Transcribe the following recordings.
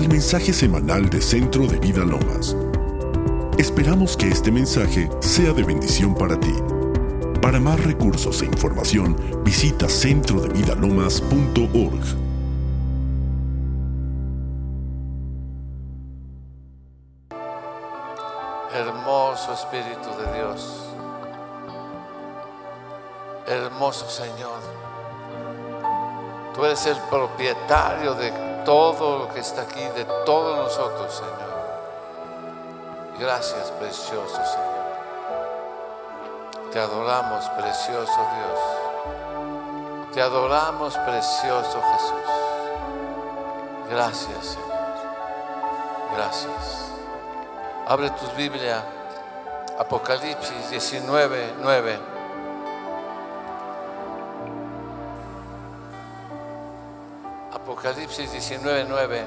al mensaje semanal de Centro de Vida Lomas. Esperamos que este mensaje sea de bendición para ti. Para más recursos e información, visita centrodevidalomas.org. Hermoso Espíritu de Dios. Hermoso Señor. Tú eres el propietario de todo lo que está aquí, de todos nosotros, Señor. Gracias, precioso Señor. Te adoramos, precioso Dios. Te adoramos, precioso Jesús. Gracias, Señor. Gracias. Abre tus Biblia, Apocalipsis 19, 9. Apocalipsis 19, 9.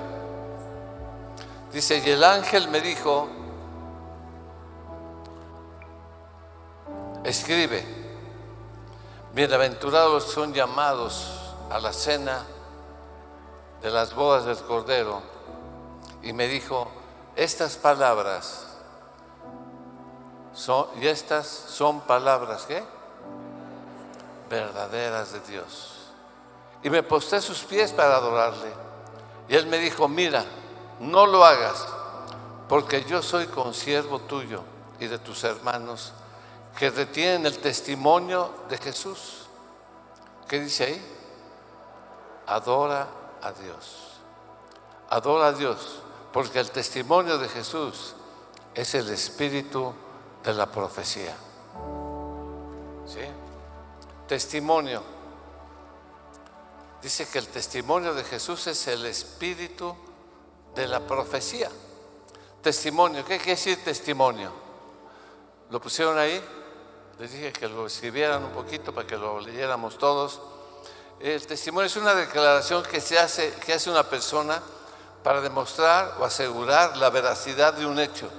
Dice, y el ángel me dijo, escribe, bienaventurados son llamados a la cena de las bodas del Cordero. Y me dijo, estas palabras son, y estas son palabras ¿qué? verdaderas de Dios. Y me posté sus pies para adorarle. Y él me dijo, mira, no lo hagas, porque yo soy consiervo tuyo y de tus hermanos que retienen el testimonio de Jesús. ¿Qué dice ahí? Adora a Dios. Adora a Dios, porque el testimonio de Jesús es el espíritu de la profecía. ¿Sí? Testimonio. Dice que el testimonio de Jesús es el espíritu de la profecía. Testimonio, ¿qué quiere decir testimonio? ¿Lo pusieron ahí? Les dije que lo escribieran un poquito para que lo leyéramos todos. El testimonio es una declaración que se hace, que hace una persona para demostrar o asegurar la veracidad de un hecho,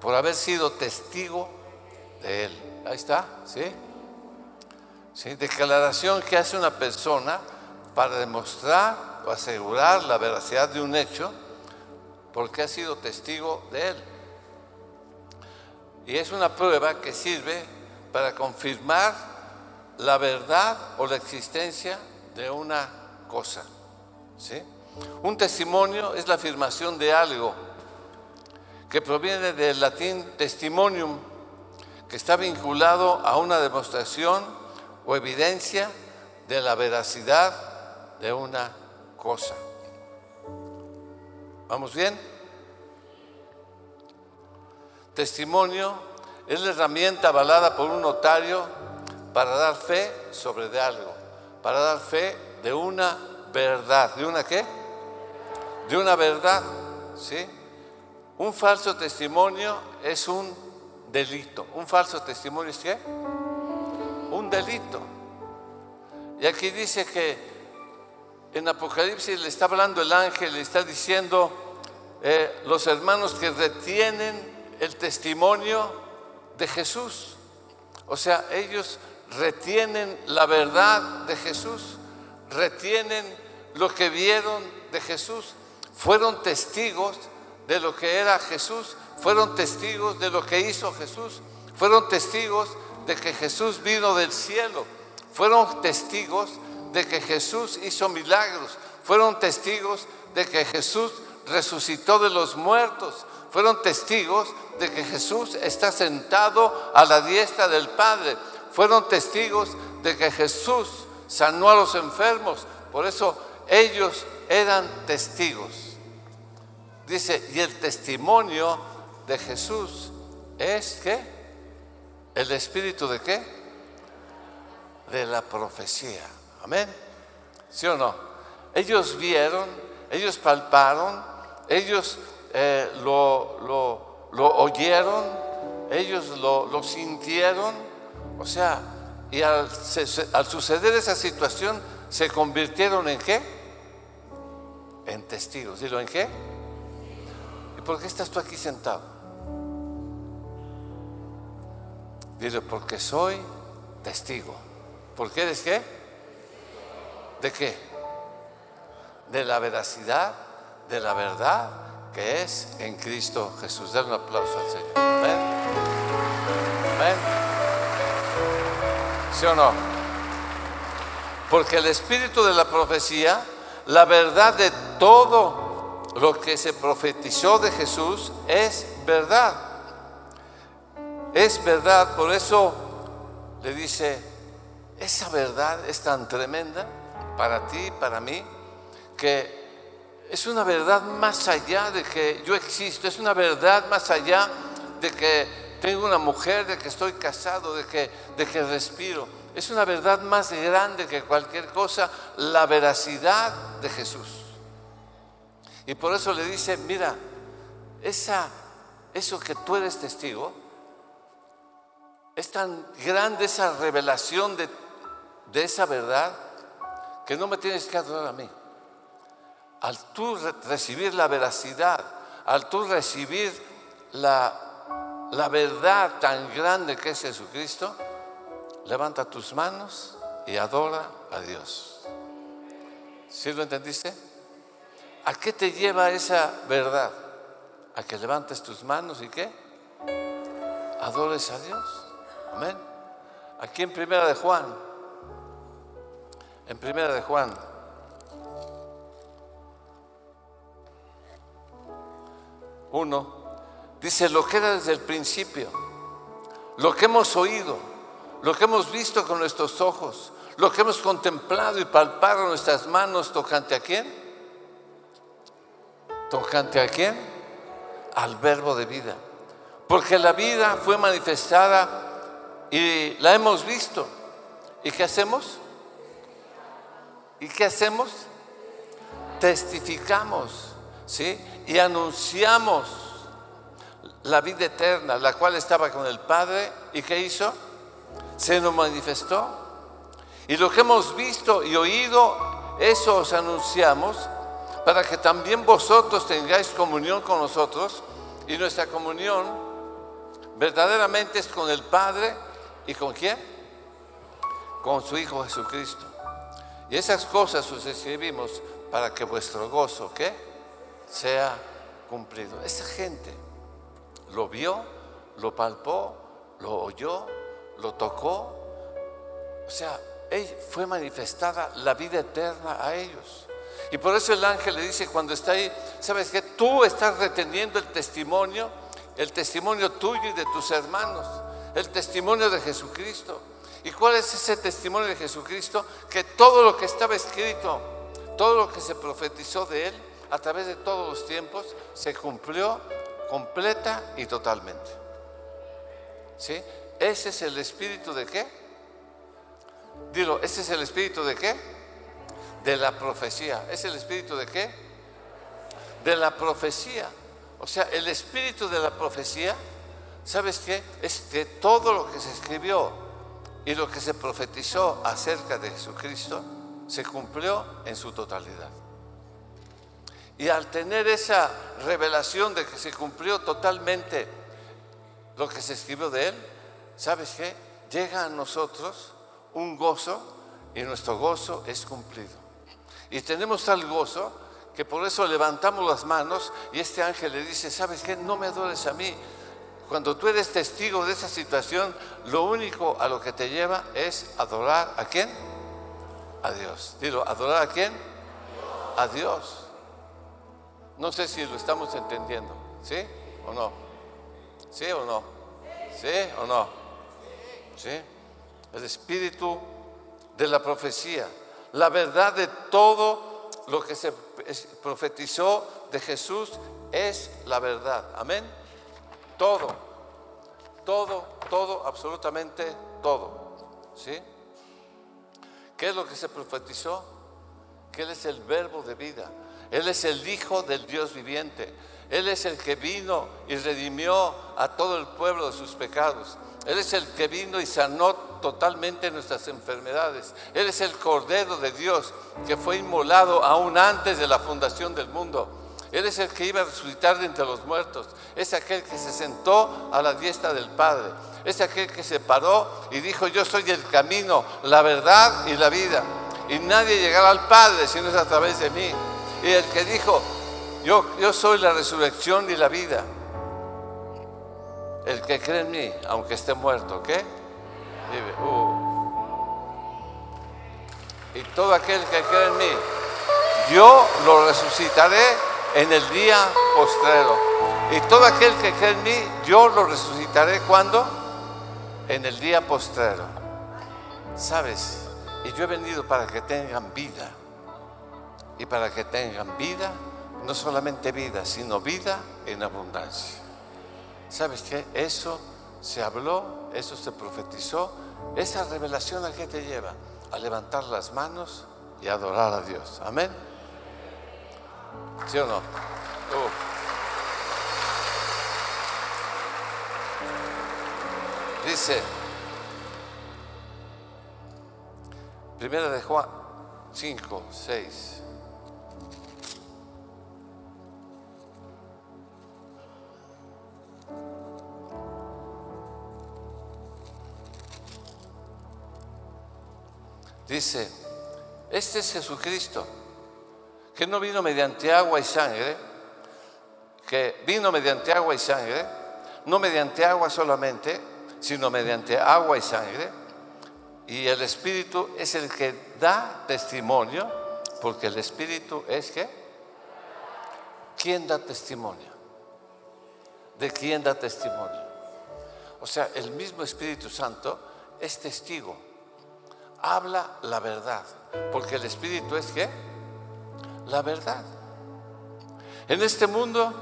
por haber sido testigo de él. Ahí está, ¿sí? Declaración que hace una persona para demostrar o asegurar la veracidad de un hecho, porque ha sido testigo de él. Y es una prueba que sirve para confirmar la verdad o la existencia de una cosa. ¿sí? Un testimonio es la afirmación de algo que proviene del latín testimonium, que está vinculado a una demostración o evidencia de la veracidad de una cosa. ¿Vamos bien? Testimonio es la herramienta avalada por un notario para dar fe sobre de algo, para dar fe de una verdad. ¿De una qué? De una verdad, ¿sí? Un falso testimonio es un delito. ¿Un falso testimonio es qué? Delito. Y aquí dice que en Apocalipsis le está hablando el ángel, le está diciendo eh, los hermanos que retienen el testimonio de Jesús. O sea, ellos retienen la verdad de Jesús, retienen lo que vieron de Jesús, fueron testigos de lo que era Jesús, fueron testigos de lo que hizo Jesús, fueron testigos de que Jesús vino del cielo, fueron testigos de que Jesús hizo milagros, fueron testigos de que Jesús resucitó de los muertos, fueron testigos de que Jesús está sentado a la diestra del Padre. Fueron testigos de que Jesús sanó a los enfermos. Por eso ellos eran testigos. Dice, y el testimonio de Jesús es que el espíritu de qué? De la profecía. Amén. ¿Sí o no? Ellos vieron, ellos palparon, ellos eh, lo, lo, oyeron, ellos lo, lo, sintieron, o sea, y al, al, suceder esa situación se convirtieron en qué? En testigos. Dilo, ¿en qué? ¿Y por qué estás tú aquí sentado? Dile, porque soy testigo. ¿Por qué eres qué? ¿De qué? De la veracidad de la verdad que es en Cristo Jesús. Den un aplauso al Señor. Amén. Amén. ¿Sí o no? Porque el espíritu de la profecía, la verdad de todo lo que se profetizó de Jesús es verdad. Es verdad, por eso le dice, esa verdad es tan tremenda para ti, para mí, que es una verdad más allá de que yo existo, es una verdad más allá de que tengo una mujer, de que estoy casado, de que, de que respiro. Es una verdad más grande que cualquier cosa, la veracidad de Jesús. Y por eso le dice, mira, esa, eso que tú eres testigo, es tan grande esa revelación de, esa verdad que no me tienes que adorar a mí al tú recibir la veracidad, al tú recibir la, la verdad tan grande que es Jesucristo, levanta tus manos y adora a Dios. ¿Sí lo entendiste? ¿A qué te lleva esa verdad? A que levantes tus manos y qué? Adores a Dios. Amén. Aquí en Primera de Juan, en Primera de Juan Uno, dice lo que era desde el principio, lo que hemos oído, lo que hemos visto con nuestros ojos, lo que hemos contemplado y palpado nuestras manos tocante a quién? Tocante a quién? Al verbo de vida. Porque la vida fue manifestada y la hemos visto. ¿Y qué hacemos? ¿Y qué hacemos? Testificamos, ¿sí? y anunciamos la vida eterna, la cual estaba con el Padre y que hizo, se nos manifestó. Y lo que hemos visto y oído, eso os anunciamos para que también vosotros tengáis comunión con nosotros y nuestra comunión verdaderamente es con el Padre y con quién? Con su Hijo Jesucristo. Y esas cosas os escribimos para que vuestro gozo, ¿qué? sea cumplido. Esa gente lo vio, lo palpó, lo oyó, lo tocó. O sea, fue manifestada la vida eterna a ellos. Y por eso el ángel le dice cuando está ahí, ¿sabes qué? Tú estás reteniendo el testimonio, el testimonio tuyo y de tus hermanos, el testimonio de Jesucristo. ¿Y cuál es ese testimonio de Jesucristo? Que todo lo que estaba escrito, todo lo que se profetizó de él, a través de todos los tiempos se cumplió completa y totalmente. ¿Sí? Ese es el espíritu de qué? Dilo, ese es el espíritu de qué? De la profecía. ¿Es el espíritu de qué? De la profecía. O sea, el espíritu de la profecía, ¿sabes qué? Es de todo lo que se escribió y lo que se profetizó acerca de Jesucristo, se cumplió en su totalidad. Y al tener esa revelación de que se cumplió totalmente lo que se escribió de él, ¿sabes qué? Llega a nosotros un gozo y nuestro gozo es cumplido. Y tenemos tal gozo que por eso levantamos las manos y este ángel le dice, ¿sabes qué? No me adores a mí. Cuando tú eres testigo de esa situación, lo único a lo que te lleva es adorar a quién? A Dios. Dilo, ¿adorar a quién? A Dios. No sé si lo estamos entendiendo, ¿sí o no? ¿Sí o no? ¿Sí o no? ¿Sí? El espíritu de la profecía, la verdad de todo lo que se profetizó de Jesús es la verdad. Amén. Todo, todo, todo, absolutamente todo. ¿Sí? ¿Qué es lo que se profetizó? Que Él es el verbo de vida. Él es el Hijo del Dios viviente. Él es el que vino y redimió a todo el pueblo de sus pecados. Él es el que vino y sanó totalmente nuestras enfermedades. Él es el Cordero de Dios que fue inmolado aún antes de la fundación del mundo. Él es el que iba a resucitar de entre los muertos. Es aquel que se sentó a la diestra del Padre. Es aquel que se paró y dijo, yo soy el camino, la verdad y la vida. Y nadie llegará al Padre si no es a través de mí. Y el que dijo, yo, yo soy la resurrección y la vida. El que cree en mí, aunque esté muerto, ¿qué? Vive. Uh. Y todo aquel que cree en mí, yo lo resucitaré en el día postrero. Y todo aquel que cree en mí, yo lo resucitaré cuando? En el día postrero. ¿Sabes? Y yo he venido para que tengan vida. Y para que tengan vida, no solamente vida, sino vida en abundancia. ¿Sabes qué? Eso se habló, eso se profetizó. Esa revelación a qué te lleva? A levantar las manos y adorar a Dios. Amén. ¿Sí o no? Dice, primera de Juan 5, 6. Dice, este es Jesucristo, que no vino mediante agua y sangre, que vino mediante agua y sangre, no mediante agua solamente, sino mediante agua y sangre. Y el Espíritu es el que da testimonio, porque el Espíritu es que, ¿quién da testimonio? ¿De quién da testimonio? O sea, el mismo Espíritu Santo es testigo habla la verdad, porque el Espíritu es que la verdad. En este mundo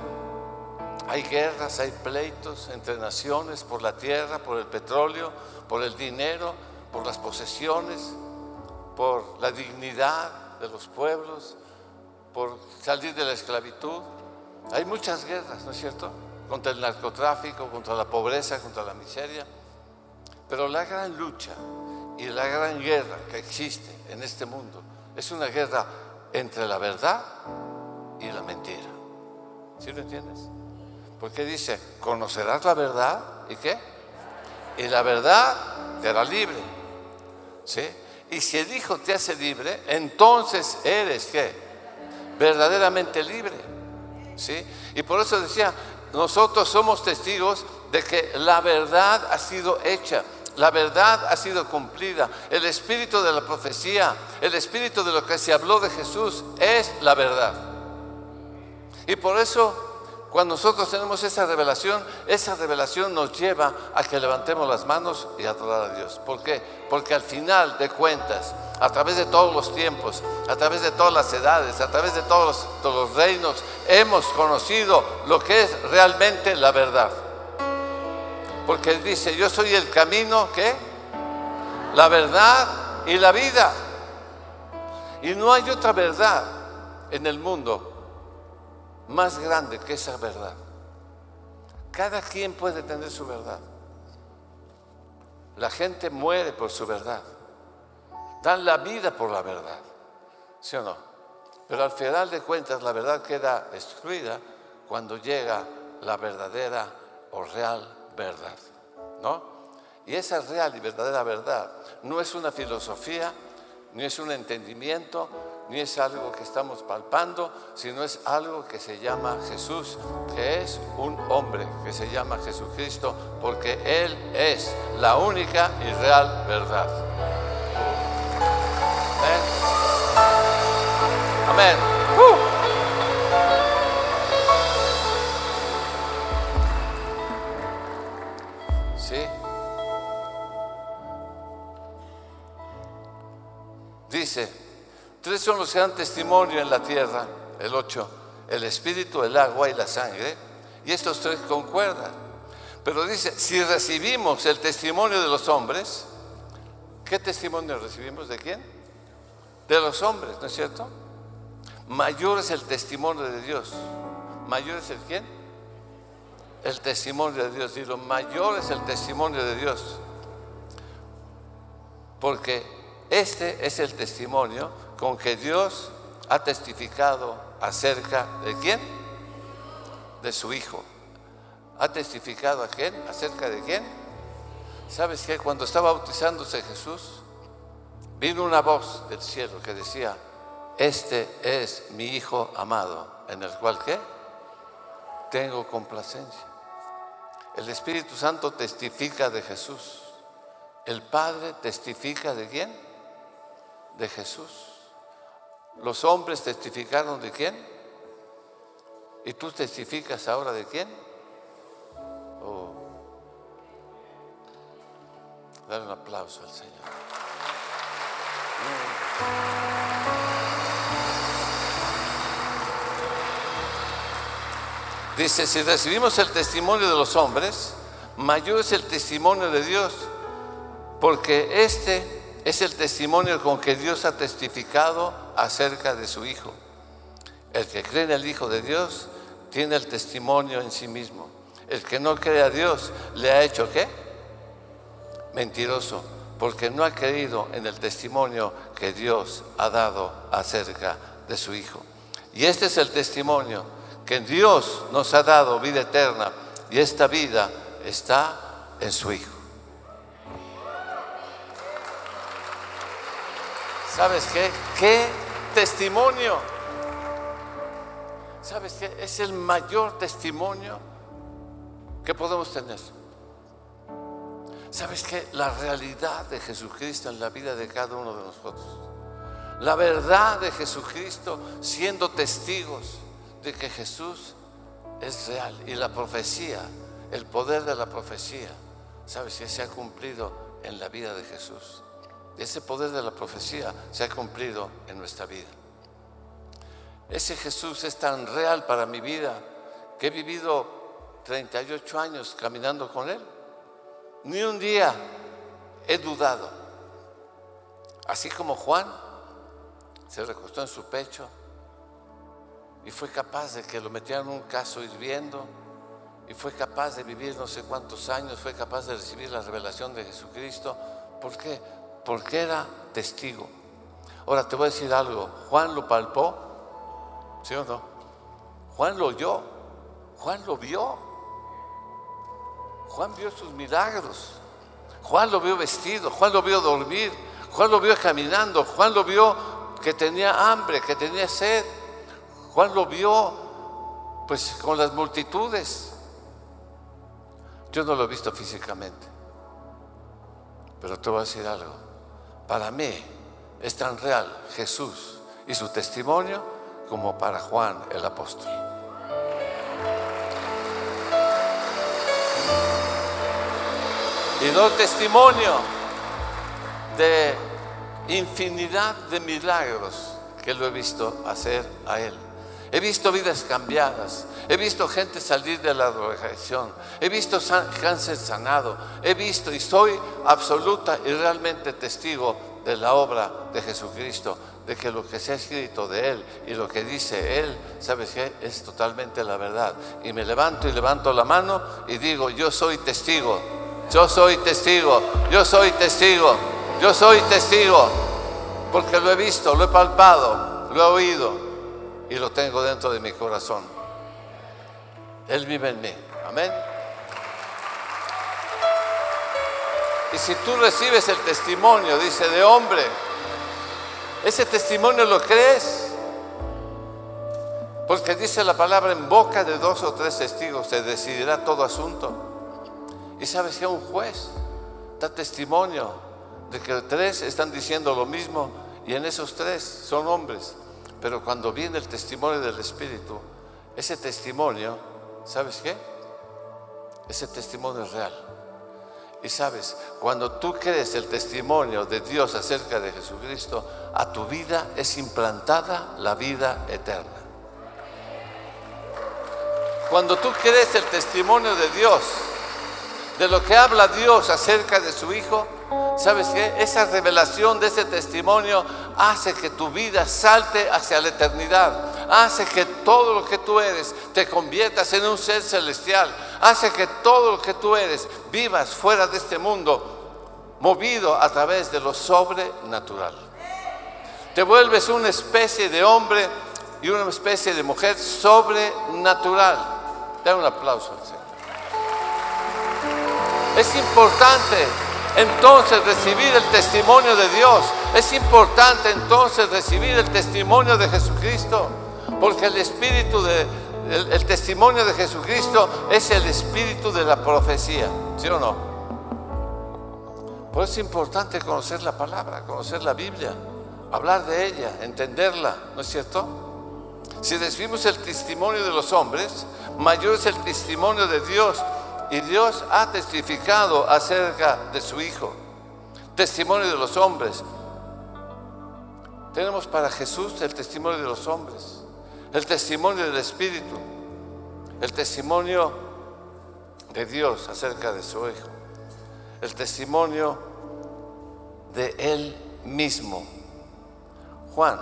hay guerras, hay pleitos entre naciones por la tierra, por el petróleo, por el dinero, por las posesiones, por la dignidad de los pueblos, por salir de la esclavitud. Hay muchas guerras, ¿no es cierto? Contra el narcotráfico, contra la pobreza, contra la miseria. Pero la gran lucha y la gran guerra que existe en este mundo es una guerra entre la verdad y la mentira. ¿Sí lo entiendes? Porque dice, conocerás la verdad y qué? Y la verdad te hará libre. ¿Sí? Y si el Hijo te hace libre, entonces eres qué? Verdaderamente libre. ¿Sí? Y por eso decía, nosotros somos testigos de que la verdad ha sido hecha. La verdad ha sido cumplida. El espíritu de la profecía, el espíritu de lo que se habló de Jesús es la verdad. Y por eso, cuando nosotros tenemos esa revelación, esa revelación nos lleva a que levantemos las manos y adorar a Dios. ¿Por qué? Porque al final de cuentas, a través de todos los tiempos, a través de todas las edades, a través de todos los, todos los reinos, hemos conocido lo que es realmente la verdad. Porque Él dice, yo soy el camino, ¿qué? La verdad y la vida. Y no hay otra verdad en el mundo más grande que esa verdad. Cada quien puede tener su verdad. La gente muere por su verdad. Dan la vida por la verdad. ¿Sí o no? Pero al final de cuentas la verdad queda destruida cuando llega la verdadera o real verdad, ¿no? Y esa real y verdadera verdad no es una filosofía, ni es un entendimiento, ni es algo que estamos palpando, sino es algo que se llama Jesús, que es un hombre, que se llama Jesucristo, porque Él es la única y real verdad. Amén. Amén. Tres son los que dan testimonio en la tierra, el ocho, el espíritu, el agua y la sangre, y estos tres concuerdan. Pero dice, si recibimos el testimonio de los hombres, ¿qué testimonio recibimos de quién? De los hombres, ¿no es cierto? Mayor es el testimonio de Dios. ¿Mayor es el quién? El testimonio de Dios. Digo, mayor es el testimonio de Dios. Porque este es el testimonio con que Dios ha testificado acerca de quién? De su Hijo. ¿Ha testificado a quién? ¿Acerca de quién? ¿Sabes que Cuando estaba bautizándose Jesús, vino una voz del cielo que decía, este es mi Hijo amado, en el cual qué? Tengo complacencia. El Espíritu Santo testifica de Jesús. El Padre testifica de quién? De Jesús. Los hombres testificaron de quién? ¿Y tú testificas ahora de quién? Oh. Dale un aplauso al Señor. Dice, si recibimos el testimonio de los hombres, mayor es el testimonio de Dios, porque este es el testimonio con que Dios ha testificado acerca de su Hijo. El que cree en el Hijo de Dios tiene el testimonio en sí mismo. El que no cree a Dios le ha hecho qué? Mentiroso, porque no ha creído en el testimonio que Dios ha dado acerca de su Hijo. Y este es el testimonio que Dios nos ha dado vida eterna y esta vida está en su Hijo. ¿Sabes qué? ¿Qué testimonio? ¿Sabes qué? Es el mayor testimonio que podemos tener. ¿Sabes qué? La realidad de Jesucristo en la vida de cada uno de nosotros. La verdad de Jesucristo siendo testigos de que Jesús es real y la profecía, el poder de la profecía, sabes que se ha cumplido en la vida de Jesús. Ese poder de la profecía se ha cumplido en nuestra vida. Ese Jesús es tan real para mi vida que he vivido 38 años caminando con Él. Ni un día he dudado. Así como Juan se recostó en su pecho y fue capaz de que lo metieran en un caso hirviendo y fue capaz de vivir no sé cuántos años, fue capaz de recibir la revelación de Jesucristo. ¿Por qué? Porque era testigo. Ahora te voy a decir algo, Juan lo palpó, ¿sí o no? Juan lo oyó, Juan lo vio, Juan vio sus milagros, Juan lo vio vestido, Juan lo vio dormir, Juan lo vio caminando, Juan lo vio que tenía hambre, que tenía sed. Juan lo vio pues con las multitudes. Yo no lo he visto físicamente. Pero te voy a decir algo. Para mí es tan real Jesús y su testimonio como para Juan el apóstol. Y doy testimonio de infinidad de milagros que lo he visto hacer a él. He visto vidas cambiadas. He visto gente salir de la drogadicción. He visto cáncer sanado. He visto y soy absoluta y realmente testigo de la obra de Jesucristo, de que lo que se ha escrito de Él y lo que dice Él, ¿sabes qué? Es totalmente la verdad. Y me levanto y levanto la mano y digo, yo soy testigo, yo soy testigo, yo soy testigo, yo soy testigo, porque lo he visto, lo he palpado, lo he oído y lo tengo dentro de mi corazón. Él vive en mí. Amén. Y si tú recibes el testimonio, dice, de hombre, ese testimonio lo crees. Porque dice la palabra, en boca de dos o tres testigos se decidirá todo asunto. Y sabes que un juez da testimonio de que tres están diciendo lo mismo y en esos tres son hombres. Pero cuando viene el testimonio del Espíritu, ese testimonio, ¿sabes qué? Ese testimonio es real. Y sabes, cuando tú crees el testimonio de Dios acerca de Jesucristo, a tu vida es implantada la vida eterna. Cuando tú crees el testimonio de Dios, de lo que habla Dios acerca de su Hijo, ¿sabes qué? Esa revelación de ese testimonio hace que tu vida salte hacia la eternidad. Hace que todo lo que tú eres te conviertas en un ser celestial. Hace que todo lo que tú eres vivas fuera de este mundo, movido a través de lo sobrenatural. Te vuelves una especie de hombre y una especie de mujer sobrenatural. Da un aplauso al Señor. Es importante entonces recibir el testimonio de Dios Es importante entonces recibir el testimonio de Jesucristo, porque el espíritu de el, testimonio de Jesucristo es el espíritu de la profecía, ¿sí o no? Por eso es importante conocer la palabra, conocer la Biblia, hablar de ella, entenderla, ¿no es cierto? Si recibimos el testimonio de los hombres, mayor es el testimonio de Dios. Y Dios ha testificado acerca de su Hijo. Testimonio de los hombres. Tenemos para Jesús el testimonio de los hombres, el testimonio del Espíritu, el testimonio de Dios acerca de su Hijo, el testimonio de Él mismo. Juan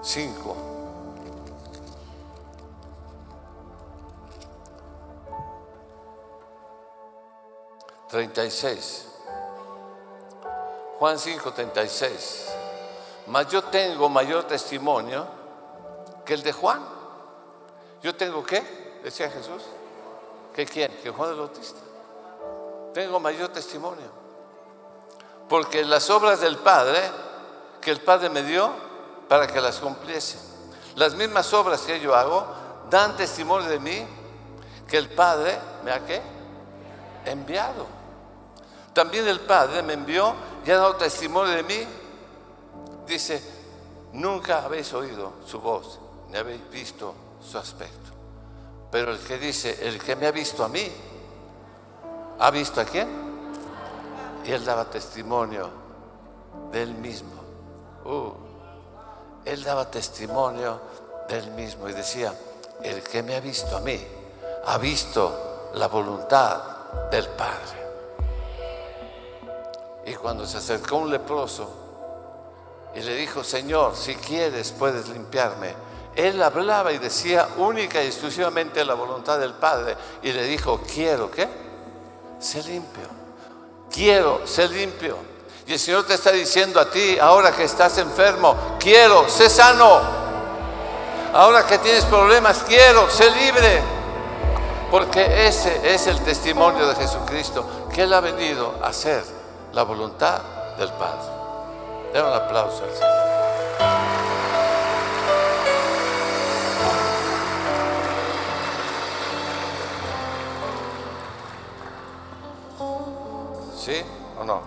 5. Treinta y seis. Juan 5, 36. Mas yo tengo mayor testimonio que el de Juan. ¿Yo tengo qué? Decía Jesús. ¿Que quién? Que Juan el Bautista. Tengo mayor testimonio. Porque las obras del Padre, que el Padre me dio para que las cumpliese. Las mismas obras que yo hago dan testimonio de mí que el Padre me ha qué? Enviado. También el Padre me envió y ha dado testimonio de mí. Dice, nunca habéis oído su voz, ni habéis visto su aspecto. Pero el que dice, el que me ha visto a mí, ¿ha visto a quién? Y él daba testimonio de él mismo. Uh, él daba testimonio de él mismo y decía, el que me ha visto a mí, ha visto la voluntad del Padre. Y cuando se acercó un leproso y le dijo, Señor, si quieres puedes limpiarme. Él hablaba y decía única y exclusivamente la voluntad del Padre. Y le dijo, quiero, ¿qué? Sé limpio. Quiero, sé limpio. Y el Señor te está diciendo a ti, ahora que estás enfermo, quiero, sé sano. Ahora que tienes problemas, quiero, sé libre. Porque ese es el testimonio de Jesucristo, que Él ha venido a hacer la voluntad del Padre. Den un aplauso al Señor. ¿Sí o no?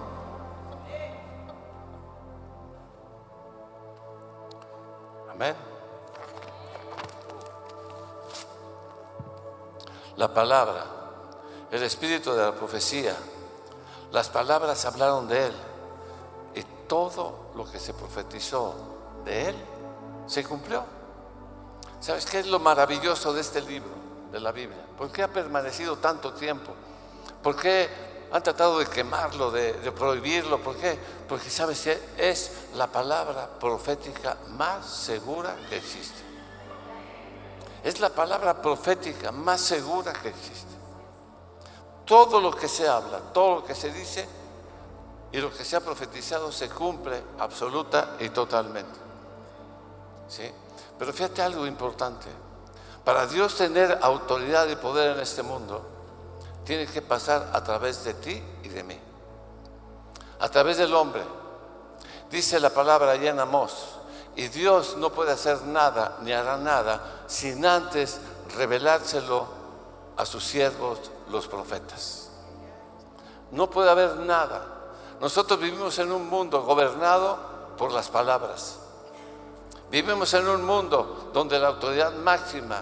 Amén. La palabra, el espíritu de la profecía las palabras hablaron de Él y todo lo que se profetizó de Él se cumplió. ¿Sabes qué es lo maravilloso de este libro, de la Biblia? ¿Por qué ha permanecido tanto tiempo? ¿Por qué han tratado de quemarlo, de, prohibirlo? ¿Por qué? Porque, ¿sabes qué? Es la palabra profética más segura que existe. Es la palabra profética más segura que existe. Todo lo que se habla, todo lo que se dice y lo que se ha profetizado se cumple absoluta y totalmente. ¿Sí? Pero fíjate algo importante. Para Dios tener autoridad y poder en este mundo, tiene que pasar a través de ti y de mí. A través del hombre. Dice la palabra allá en Amós. Y Dios no puede hacer nada ni hará nada sin antes revelárselo a sus siervos los profetas. No puede haber nada. Nosotros vivimos en un mundo gobernado por las palabras. Vivimos en un mundo donde la autoridad máxima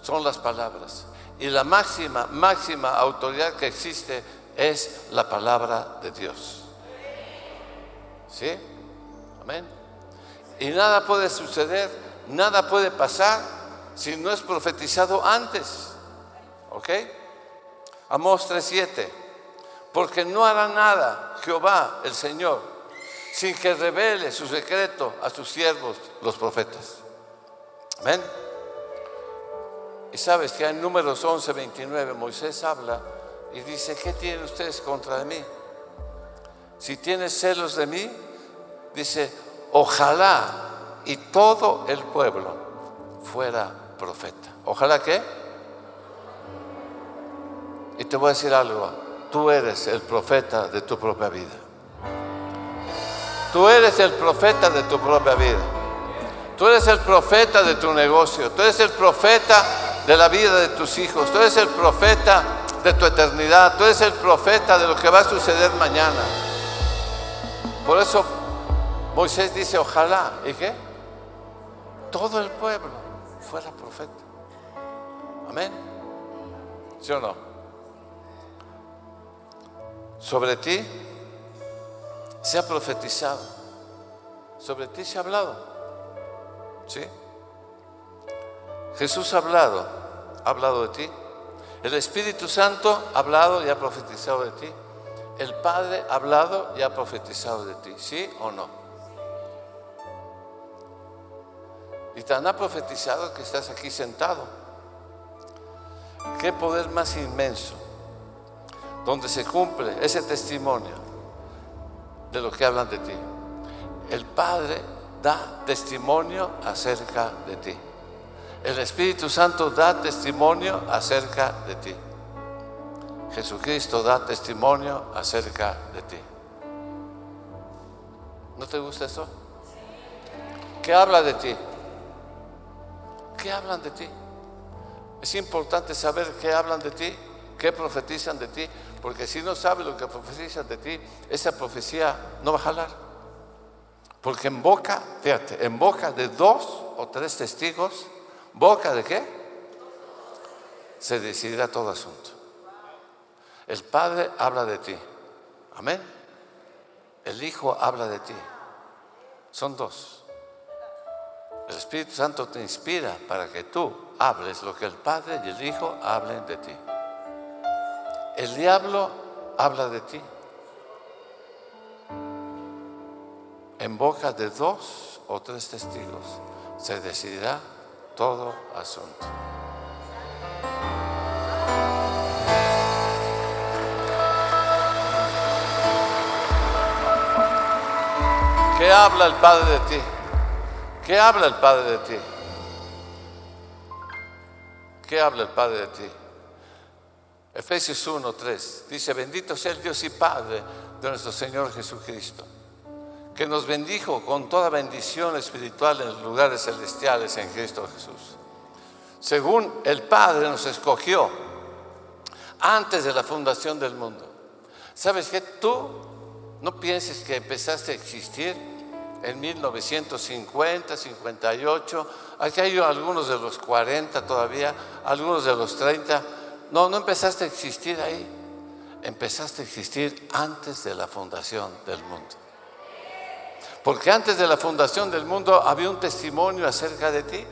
son las palabras. Y la máxima, máxima autoridad que existe es la palabra de Dios. ¿Sí? Amén. Y nada puede suceder, nada puede pasar si no es profetizado antes. ¿Ok? Amós 3:7. Porque no hará nada Jehová, el Señor, sin que revele su secreto a sus siervos, los profetas. Amén. Y sabes que en números 11, 29 Moisés habla y dice, ¿qué tienen ustedes contra mí? Si tienes celos de mí, dice, ojalá y todo el pueblo fuera profeta. Ojalá que y te voy a decir algo, tú eres el profeta de tu propia vida. Tú eres el profeta de tu propia vida. Tú eres el profeta de tu negocio. Tú eres el profeta de la vida de tus hijos. Tú eres el profeta de tu eternidad. Tú eres el profeta de lo que va a suceder mañana. Por eso Moisés dice, ojalá, ¿y qué? Todo el pueblo fuera profeta. Amén. ¿Sí o no? Sobre ti se ha profetizado. Sobre ti se ha hablado. ¿Sí? Jesús ha hablado, ha hablado de ti. El Espíritu Santo ha hablado y ha profetizado de ti. El Padre ha hablado y ha profetizado de ti. ¿Sí o no? Y tan ha profetizado que estás aquí sentado. Qué poder más inmenso, donde se cumple ese testimonio de lo que hablan de ti. El Padre da testimonio acerca de ti. El Espíritu Santo da testimonio acerca de ti. Jesucristo da testimonio acerca de ti. ¿No te gusta eso? ¿Qué habla de ti? ¿Qué hablan de ti? Es importante saber qué hablan de ti, qué profetizan de ti, porque si no sabes lo que profetizan de ti, esa profecía no va a jalar. Porque en boca, fíjate, en boca de dos o tres testigos, boca de qué? Se decidirá todo asunto. El Padre habla de ti. Amén. El Hijo habla de ti. Son dos. El Espíritu Santo te inspira para que tú hables lo que el Padre y el Hijo hablen de ti. El diablo habla de ti. En boca de dos o tres testigos se decidirá todo asunto. ¿Qué habla el Padre de ti? ¿Qué habla el Padre de ti? ¿Qué habla el Padre de ti? Efesios 1, 3 dice, bendito sea el Dios y Padre de nuestro Señor Jesucristo, que nos bendijo con toda bendición espiritual en los lugares celestiales en Cristo Jesús. Según el Padre nos escogió antes de la fundación del mundo. ¿Sabes qué? Tú no pienses que empezaste a existir en 1950, 58. Aquí hay algunos de los 40 todavía, algunos de los 30. No, no empezaste a existir ahí. Empezaste a existir antes de la fundación del mundo. Porque antes de la fundación del mundo había un testimonio acerca de ti.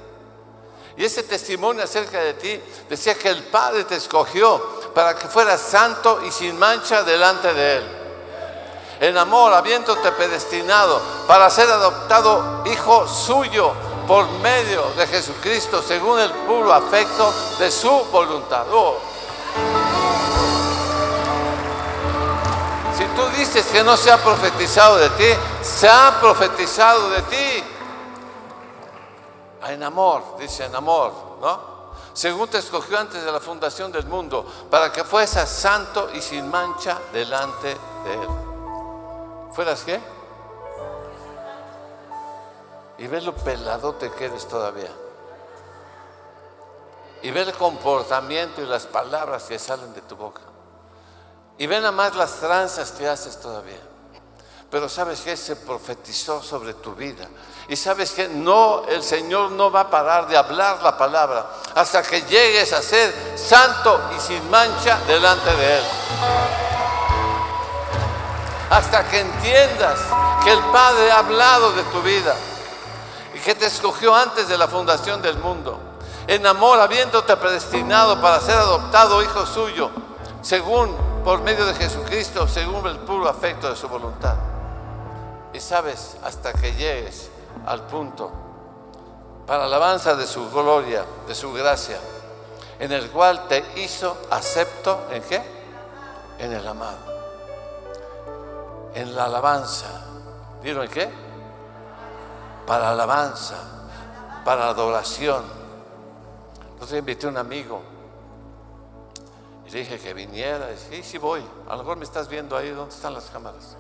Y ese testimonio acerca de ti decía que el Padre te escogió para que fueras santo y sin mancha delante de Él en amor, habiéndote predestinado para ser adoptado hijo suyo por medio de Jesucristo, según el puro afecto de su voluntad. Oh. Si tú dices que no se ha profetizado de ti, se ha profetizado de ti. En amor, dice en amor, ¿no? Según te escogió antes de la fundación del mundo, para que fueras santo y sin mancha delante de él. ¿Fueras qué? Y ves lo peladote que eres todavía. Y ve el comportamiento y las palabras que salen de tu boca. Y ve nada más las tranzas que haces todavía. Pero sabes que se profetizó sobre tu vida. Y sabes que no, el Señor no va a parar de hablar la palabra hasta que llegues a ser santo y sin mancha delante de Él hasta que entiendas que el Padre ha hablado de tu vida que te escogió antes de la fundación del mundo. En amor, habiéndote predestinado para ser adoptado hijo suyo, según por medio de Jesucristo, según el puro afecto de su voluntad. Y sabes, hasta que llegues al punto, para alabanza de su gloria, de su gracia, en el cual te hizo acepto en qué? En el amado en la alabanza. ¿Vieron qué? Para alabanza, para adoración. Entonces invité a un amigo y le dije que viniera. Y sí, sí voy. A lo mejor me estás viendo ahí, ¿dónde están las cámaras?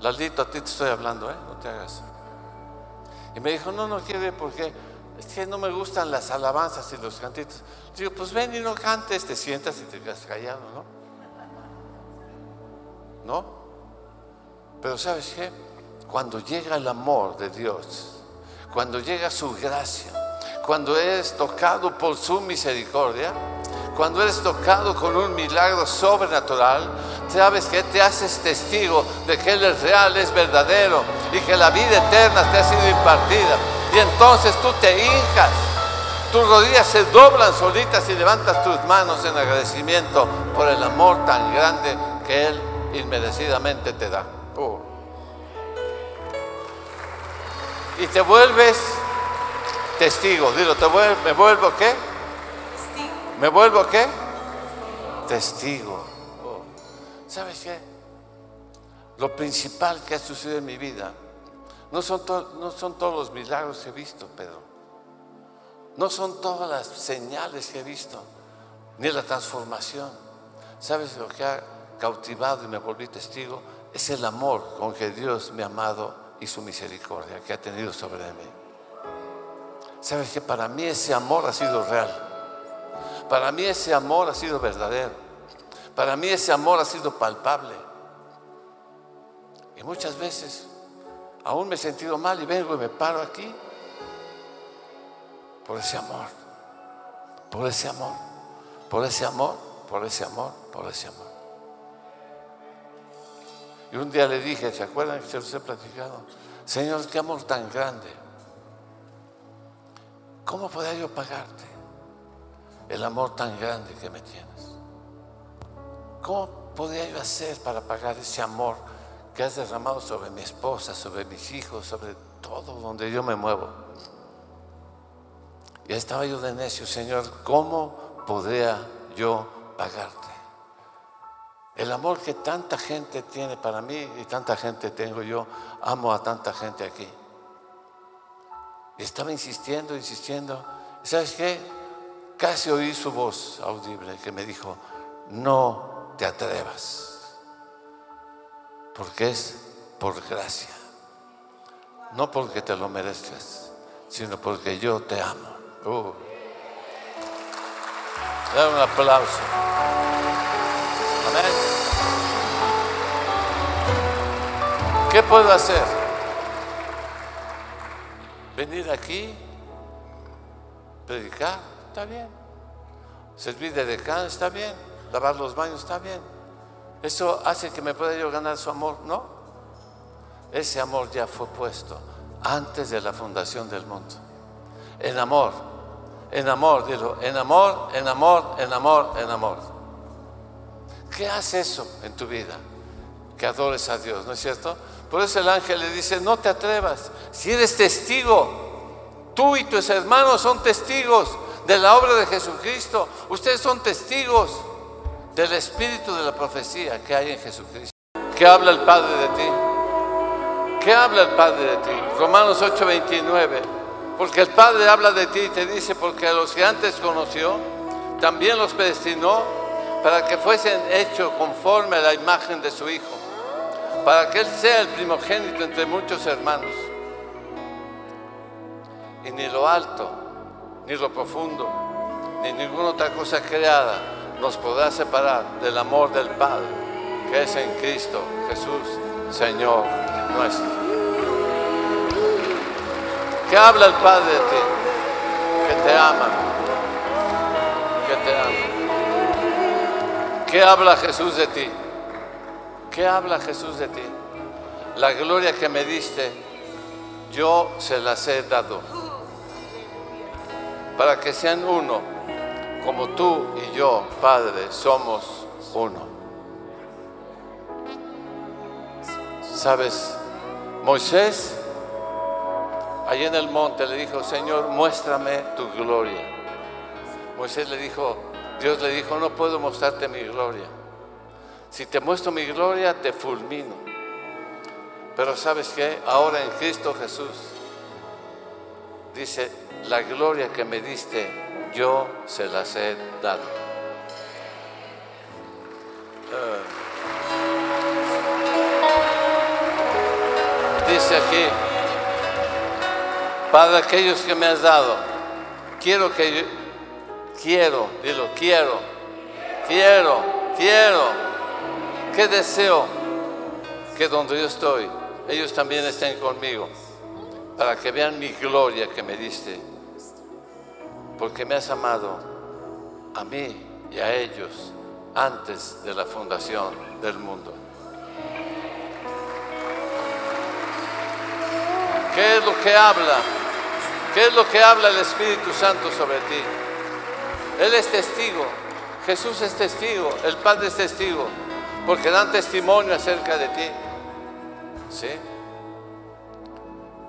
Laldito, a ti te estoy hablando, ¿eh? No te hagas. Y me dijo, no, no quiero ir porque es que no me gustan las alabanzas y los cantitos. Digo, pues ven y no cantes, te sientas y te quedas callado, ¿no? ¿No? Pero ¿sabes qué? Cuando llega el amor de Dios, cuando llega su gracia, cuando eres tocado por su misericordia, cuando eres tocado con un milagro sobrenatural, sabes que te haces testigo de que Él es real, es verdadero y que la vida eterna te ha sido impartida. Y entonces tú te hincas, tus rodillas se doblan solitas y levantas tus manos en agradecimiento por el amor tan grande que Él inmerecidamente te da. Oh. Y te vuelves testigo. Dilo, ¿te vuelvo, ¿me vuelvo qué? Testigo. ¿Me vuelvo qué? Testigo. Oh. ¿Sabes qué? Lo principal que ha sucedido en mi vida no son, no son todos los milagros que he visto, Pedro. No son todas las señales que he visto, ni la transformación. ¿Sabes lo que ha cautivado y me volví testigo? Es el amor con que Dios me ha amado y su misericordia que ha tenido sobre mí. ¿Sabes que para mí ese amor ha sido real? Para mí ese amor ha sido verdadero. Para mí ese amor ha sido palpable. Y muchas veces aún me he sentido mal y vengo y me paro aquí por ese amor, por ese amor, por ese amor, por ese amor, por ese amor. Y un día le dije, ¿se acuerdan que se los he platicado? Señor, qué amor tan grande. ¿Cómo podría yo pagarte el amor tan grande que me tienes? ¿Cómo podría yo hacer para pagar ese amor que has derramado sobre mi esposa, sobre mis hijos, sobre todo donde yo me muevo? Y estaba yo de necio, Señor, ¿cómo podría yo pagarte? El amor que tanta gente tiene para mí y tanta gente tengo yo, amo a tanta gente aquí. Estaba insistiendo, insistiendo. ¿Sabes qué? Casi oí su voz audible que me dijo, no te atrevas, porque es por gracia, no porque te lo merezcas, sino porque yo te amo. Uh. un aplauso. ¿Qué puedo hacer? Venir aquí, predicar, está bien. Servir de decano, está bien. Lavar los baños, está bien. ¿Eso hace que me pueda yo ganar su amor? No. Ese amor ya fue puesto antes de la fundación del mundo. En amor, en amor, digo, en amor, en amor, en amor, en amor. ¿Qué hace eso en tu vida? Que adores a Dios, ¿no es cierto? Por eso el ángel le dice, no te atrevas, si eres testigo, tú y tus hermanos son testigos de la obra de Jesucristo, ustedes son testigos del espíritu de la profecía que hay en Jesucristo. ¿Qué habla el Padre de ti? ¿Qué habla el Padre de ti? Romanos 8:29. Porque el Padre habla de ti y te dice, porque a los que antes conoció, también los predestinó para que fuesen hechos conforme a la imagen de su Hijo, para que Él sea el primogénito entre muchos hermanos. Y ni lo alto, ni lo profundo, ni ninguna otra cosa creada nos podrá separar del amor del Padre, que es en Cristo Jesús, Señor nuestro. ¿Qué habla el Padre de ti? Que te ama, que te ama. ¿Qué habla Jesús de ti? ¿Qué habla Jesús de ti? La gloria que me diste, yo se las he dado. Para que sean uno, como tú y yo, Padre, somos uno. ¿Sabes? Moisés, allí en el monte, le dijo, Señor, muéstrame tu gloria. Moisés le dijo, Dios le dijo, no puedo mostrarte mi gloria. Si te muestro mi gloria, te fulmino. Pero sabes qué? Ahora en Cristo Jesús dice, la gloria que me diste, yo se las he dado. Dice aquí, para aquellos que me has dado, quiero que yo, quiero, dilo, quiero, quiero, quiero, que deseo que donde yo estoy, ellos también estén conmigo, para que vean mi gloria que me diste, porque me has amado a mí y a ellos antes de la fundación del mundo. ¿Qué es lo que habla? ¿Qué es lo que habla el Espíritu Santo sobre ti? Él es testigo, Jesús es testigo, el Padre es testigo, porque dan testimonio acerca de ti. ¿Sí?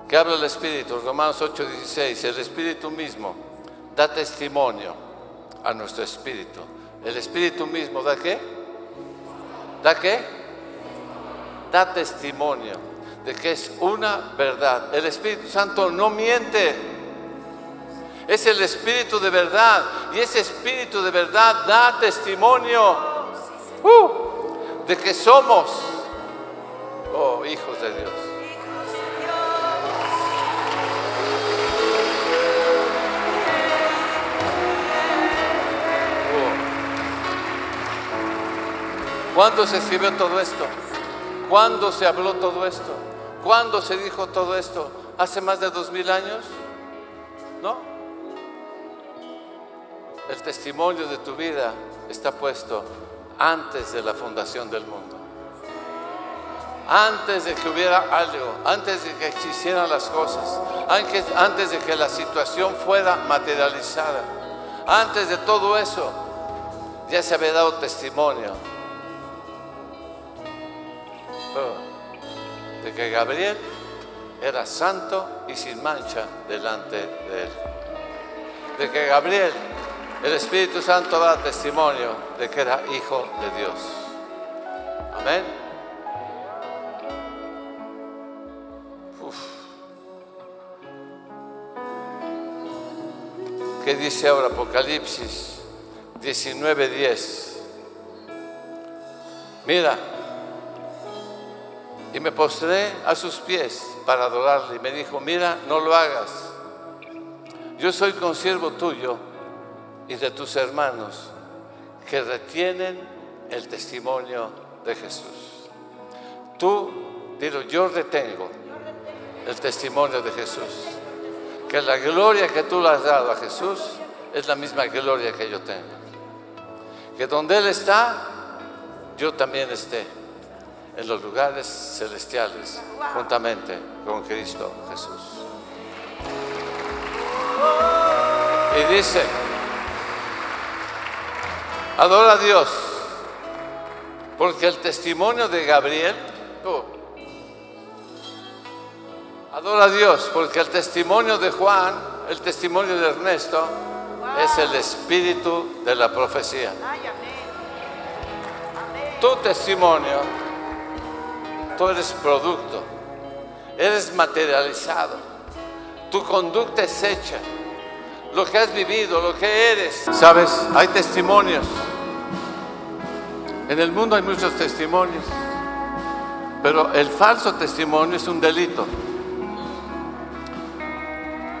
¿Qué habla el Espíritu? Romanos 8:16, el Espíritu mismo da testimonio a nuestro Espíritu. ¿El Espíritu mismo da qué? ¿Da qué? Da testimonio de que es una verdad. El Espíritu Santo no miente. Es el Espíritu de verdad. Y ese Espíritu de verdad da testimonio uh, de que somos, oh, hijos de Dios. Oh. ¿Cuándo se escribió todo esto? ¿Cuándo se habló todo esto? ¿Cuándo se dijo todo esto? ¿Hace más de dos mil años? ¿No? El testimonio de tu vida está puesto antes de la fundación del mundo. Antes de que hubiera algo, antes de que existieran las cosas, antes, de que la situación fuera materializada, antes de todo eso, ya se había dado testimonio oh, de que Gabriel era santo y sin mancha delante de él. De que Gabriel, el Espíritu Santo da testimonio de que era hijo de Dios. Amén. Uf. ¿Qué dice ahora Apocalipsis 19:10? Mira, y me postré a sus pies para adorarle. Y me dijo, mira, no lo hagas. Yo soy consiervo tuyo y de tus hermanos que retienen el testimonio de Jesús. Tú, digo, yo retengo el testimonio de Jesús. Que la gloria que tú le has dado a Jesús es la misma gloria que yo tengo. Que donde Él está, yo también esté en los lugares celestiales juntamente con Cristo Jesús. Y dice, adora a Dios, porque el testimonio de Gabriel, oh, adora a Dios, porque el testimonio de Juan, el testimonio de Ernesto, es el espíritu de la profecía. Tu testimonio, tú eres producto, eres materializado, tu conducta es hecha, lo que has vivido, lo que eres. Sabes, hay testimonios. En el mundo hay muchos testimonios, pero el falso testimonio es un delito.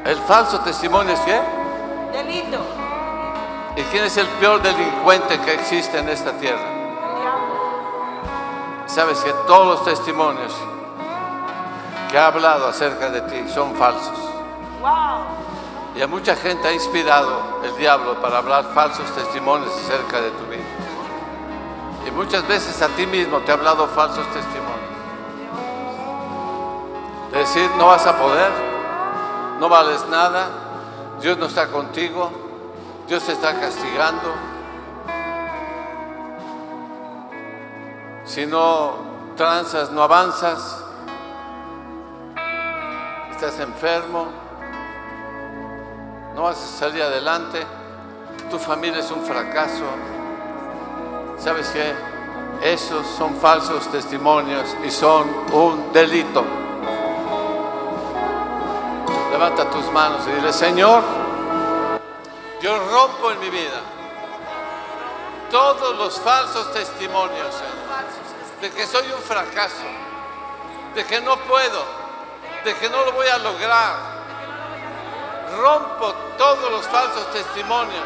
El falso testimonio es qué? Delito. ¿Y quién es el peor delincuente que existe en esta tierra? Sabes que todos los testimonios que ha hablado acerca de ti son falsos. Wow. Y a mucha gente ha inspirado el diablo para hablar falsos testimonios acerca de tu vida. Y muchas veces a ti mismo te ha hablado falsos testimonios. De decir, no vas a poder, no vales nada, Dios no está contigo, Dios te está castigando. Si no transas, no avanzas, estás enfermo, no vas a salir adelante, tu familia es un fracaso. ¿Sabes qué? Esos son falsos testimonios y son un delito. Levanta tus manos y dile, Señor, yo rompo en mi vida todos los falsos testimonios de que soy un fracaso, de que no puedo, de que no lo voy a lograr. Rompo todos los falsos testimonios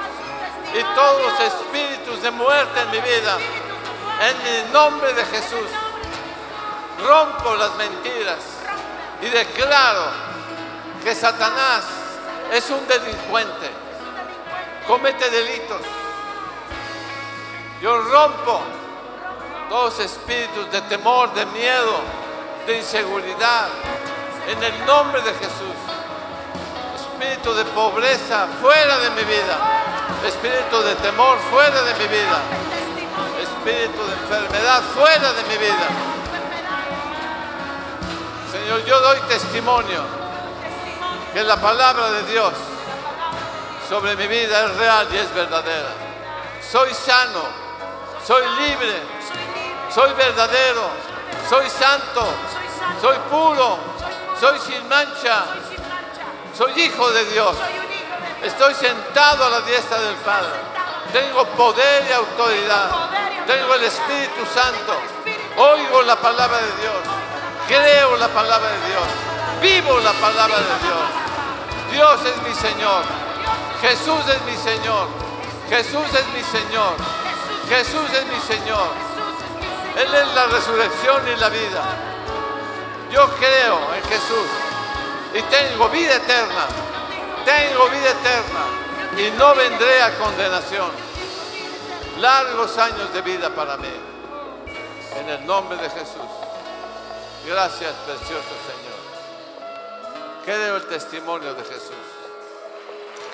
y todos los espíritus de muerte en mi vida. En el nombre de Jesús. Rompo las mentiras y declaro que Satanás es un delincuente. Comete delitos. Yo rompo todos espíritus de temor, de miedo, de inseguridad. En el nombre de Jesús. Espíritu de pobreza fuera de mi vida. Espíritu de temor fuera de mi vida. Espíritu de enfermedad fuera de mi vida. Señor, yo doy testimonio que la palabra de Dios sobre mi vida es real y es verdadera. Soy sano, soy libre, soy verdadero, soy santo, soy puro, soy sin mancha, soy hijo de Dios. Estoy sentado a la diestra del Padre. Tengo poder y autoridad. Tengo el Espíritu Santo. Oigo la palabra de Dios. Creo la palabra de Dios. Vivo la palabra de Dios. Dios es mi Señor. Jesús es mi Señor. Jesús es mi Señor. Jesús es mi Señor. Él es la resurrección y la vida. Yo creo en Jesús y tengo vida eterna. Tengo vida eterna y no vendré a condenación. Largos años de vida para mí. En el nombre de Jesús. Gracias, precioso Señor. Creo el testimonio de Jesús.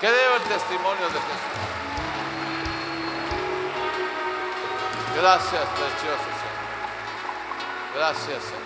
Creo el testimonio de Jesús. Gracias, precioso Señor. Gracias, Señor.